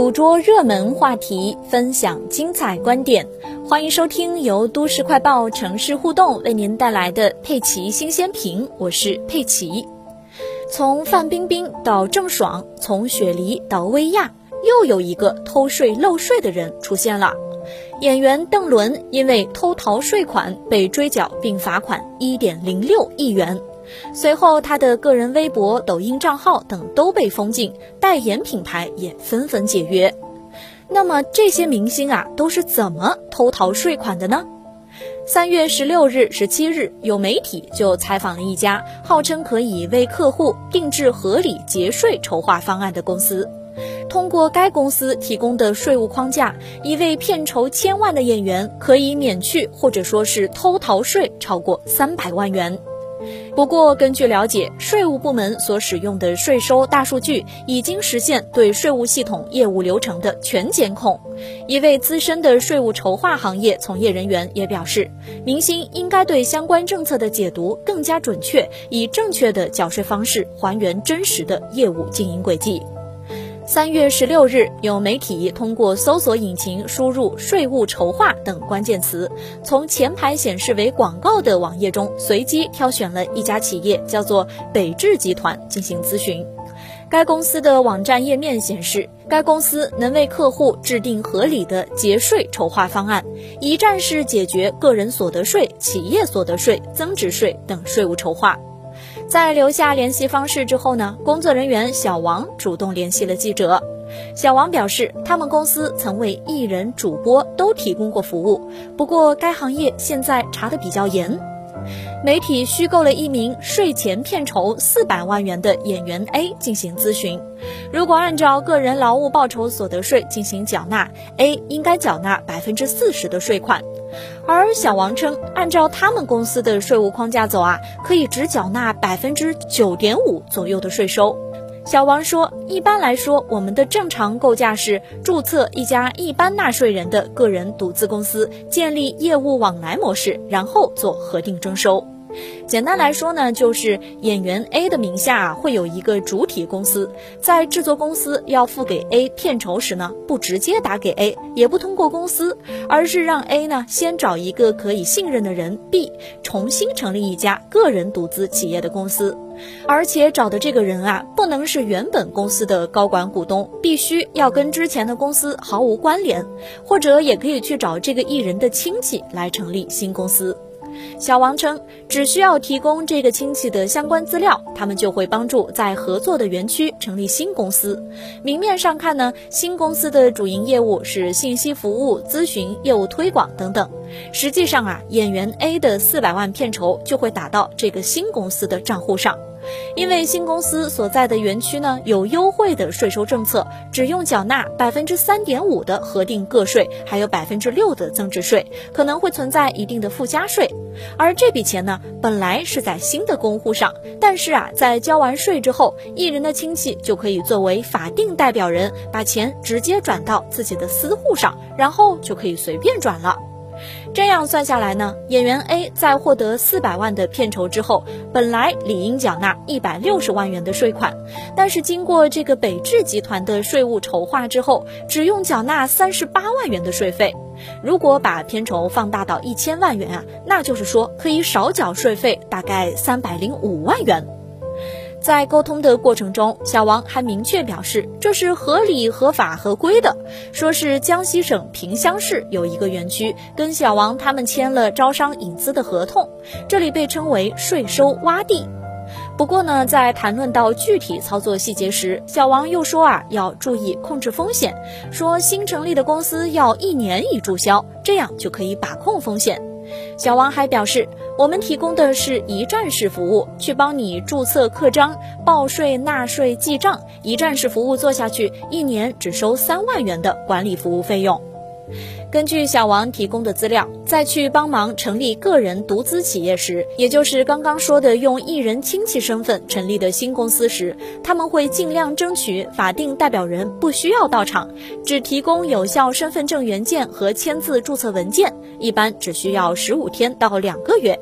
捕捉热门话题，分享精彩观点，欢迎收听由都市快报城市互动为您带来的佩奇新鲜评，我是佩奇。从范冰冰到郑爽，从雪梨到薇娅，又有一个偷税漏税的人出现了。演员邓伦因为偷逃税款被追缴并罚款一点零六亿元。随后，他的个人微博、抖音账号等都被封禁，代言品牌也纷纷解约。那么，这些明星啊，都是怎么偷逃税款的呢？三月十六日、十七日，有媒体就采访了一家号称可以为客户定制合理节税筹划方案的公司。通过该公司提供的税务框架，一位片酬千万的演员可以免去或者说是偷逃税超过三百万元。不过，根据了解，税务部门所使用的税收大数据已经实现对税务系统业务流程的全监控。一位资深的税务筹划行业从业人员也表示，明星应该对相关政策的解读更加准确，以正确的缴税方式还原真实的业务经营轨迹。三月十六日，有媒体通过搜索引擎输入“税务筹划”等关键词，从前排显示为广告的网页中随机挑选了一家企业，叫做北智集团进行咨询。该公司的网站页面显示，该公司能为客户制定合理的节税筹划方案，一站式解决个人所得税、企业所得税、增值税等税务筹划。在留下联系方式之后呢，工作人员小王主动联系了记者。小王表示，他们公司曾为艺人、主播都提供过服务，不过该行业现在查得比较严。媒体虚构了一名税前片酬四百万元的演员 A 进行咨询，如果按照个人劳务报酬所得税进行缴纳，A 应该缴纳百分之四十的税款。而小王称，按照他们公司的税务框架走啊，可以只缴纳百分之九点五左右的税收。小王说，一般来说，我们的正常构架是注册一家一般纳税人的个人独资公司，建立业务往来模式，然后做核定征收。简单来说呢，就是演员 A 的名下会有一个主体公司，在制作公司要付给 A 片酬时呢，不直接打给 A，也不通过公司，而是让 A 呢先找一个可以信任的人 B，重新成立一家个人独资企业的公司，而且找的这个人啊，不能是原本公司的高管股东，必须要跟之前的公司毫无关联，或者也可以去找这个艺人的亲戚来成立新公司。小王称，只需要提供这个亲戚的相关资料，他们就会帮助在合作的园区成立新公司。明面上看呢，新公司的主营业务是信息服务、咨询、业务推广等等。实际上啊，演员 A 的四百万片酬就会打到这个新公司的账户上。因为新公司所在的园区呢有优惠的税收政策，只用缴纳百分之三点五的核定个税，还有百分之六的增值税，可能会存在一定的附加税。而这笔钱呢，本来是在新的公户上，但是啊，在交完税之后，艺人的亲戚就可以作为法定代表人，把钱直接转到自己的私户上，然后就可以随便转了。这样算下来呢，演员 A 在获得四百万的片酬之后，本来理应缴纳一百六十万元的税款，但是经过这个北智集团的税务筹划之后，只用缴纳三十八万元的税费。如果把片酬放大到一千万元啊，那就是说可以少缴税费大概三百零五万元。在沟通的过程中，小王还明确表示这是合理、合法、合规的。说是江西省萍乡市有一个园区跟小王他们签了招商引资的合同，这里被称为税收洼地。不过呢，在谈论到具体操作细节时，小王又说啊要注意控制风险，说新成立的公司要一年一注销，这样就可以把控风险。小王还表示，我们提供的是一站式服务，去帮你注册刻章、报税、纳税、记账，一站式服务做下去，一年只收三万元的管理服务费用。根据小王提供的资料，在去帮忙成立个人独资企业时，也就是刚刚说的用艺人亲戚身份成立的新公司时，他们会尽量争取法定代表人不需要到场，只提供有效身份证原件和签字注册文件，一般只需要十五天到两个月。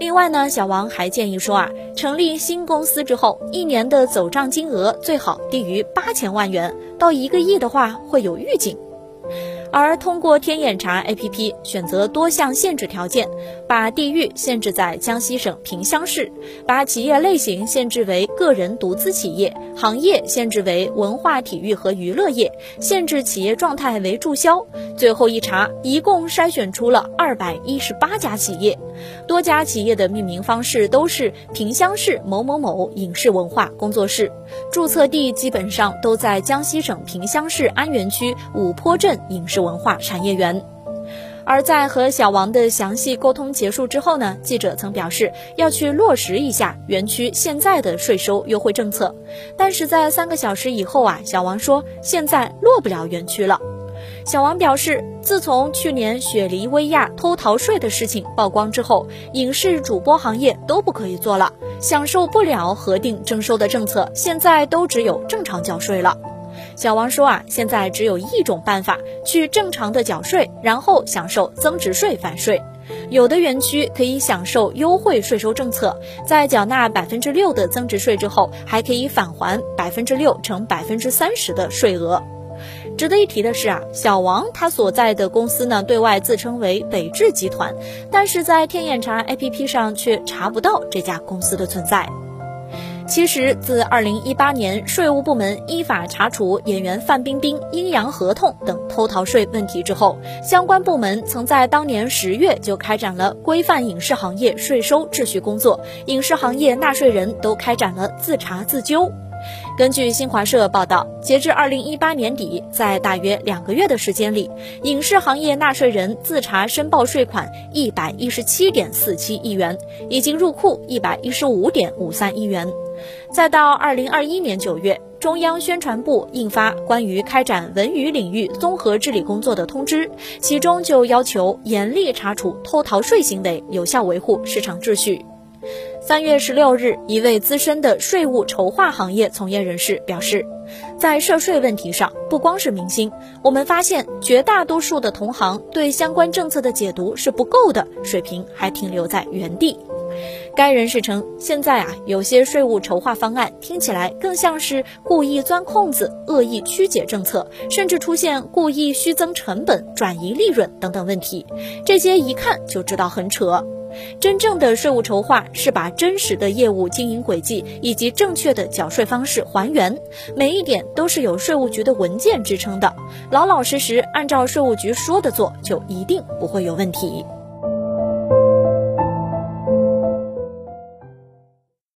另外呢，小王还建议说啊，成立新公司之后，一年的走账金额最好低于八千万元，到一个亿的话会有预警。而通过天眼查 APP 选择多项限制条件，把地域限制在江西省萍乡市，把企业类型限制为个人独资企业，行业限制为文化体育和娱乐业，限制企业状态为注销。最后一查，一共筛选出了二百一十八家企业，多家企业的命名方式都是萍乡市某某某影视文化工作室，注册地基本上都在江西省萍乡市安源区五坡镇影视。文化产业园，而在和小王的详细沟通结束之后呢，记者曾表示要去落实一下园区现在的税收优惠政策，但是在三个小时以后啊，小王说现在落不了园区了。小王表示，自从去年雪梨薇娅偷逃税的事情曝光之后，影视主播行业都不可以做了，享受不了核定征收的政策，现在都只有正常缴税了。小王说啊，现在只有一种办法，去正常的缴税，然后享受增值税返税。有的园区可以享受优惠税收政策，在缴纳百分之六的增值税之后，还可以返还百分之六乘百分之三十的税额。值得一提的是啊，小王他所在的公司呢，对外自称为北智集团，但是在天眼查 APP 上却查不到这家公司的存在。其实，自2018年税务部门依法查处演员范冰冰阴阳合同等偷逃税问题之后，相关部门曾在当年十月就开展了规范影视行业税收秩序工作，影视行业纳税人都开展了自查自纠。根据新华社报道，截至2018年底，在大约两个月的时间里，影视行业纳税人自查申报税款117.47亿元，已经入库115.53亿元。再到2021年9月，中央宣传部印发关于开展文娱领域综合治理工作的通知，其中就要求严厉查处偷逃税行为，有效维护市场秩序。三月十六日，一位资深的税务筹划行业从业人士表示，在涉税问题上，不光是明星，我们发现绝大多数的同行对相关政策的解读是不够的，水平还停留在原地。该人士称，现在啊，有些税务筹划方案听起来更像是故意钻空子、恶意曲解政策，甚至出现故意虚增成本、转移利润等等问题。这些一看就知道很扯。真正的税务筹划是把真实的业务经营轨迹以及正确的缴税方式还原，每一点都是有税务局的文件支撑的，老老实实按照税务局说的做，就一定不会有问题。